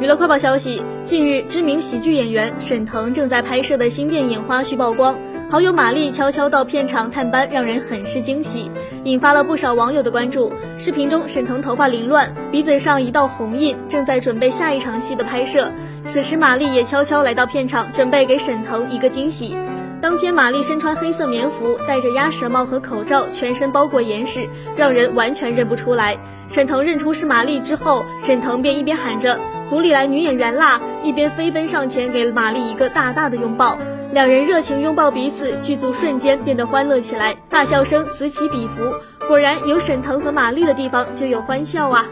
娱乐快报消息，近日，知名喜剧演员沈腾正在拍摄的新电影花絮曝光，好友马丽悄悄到片场探班，让人很是惊喜，引发了不少网友的关注。视频中，沈腾头发凌乱，鼻子上一道红印，正在准备下一场戏的拍摄。此时，马丽也悄悄来到片场，准备给沈腾一个惊喜。当天，玛丽身穿黑色棉服，戴着鸭舌帽和口罩，全身包裹严实，让人完全认不出来。沈腾认出是玛丽之后，沈腾便一边喊着“组里来女演员啦”，一边飞奔上前给了玛丽一个大大的拥抱。两人热情拥抱彼此，剧组瞬间变得欢乐起来，大笑声此起彼伏。果然，有沈腾和玛丽的地方就有欢笑啊！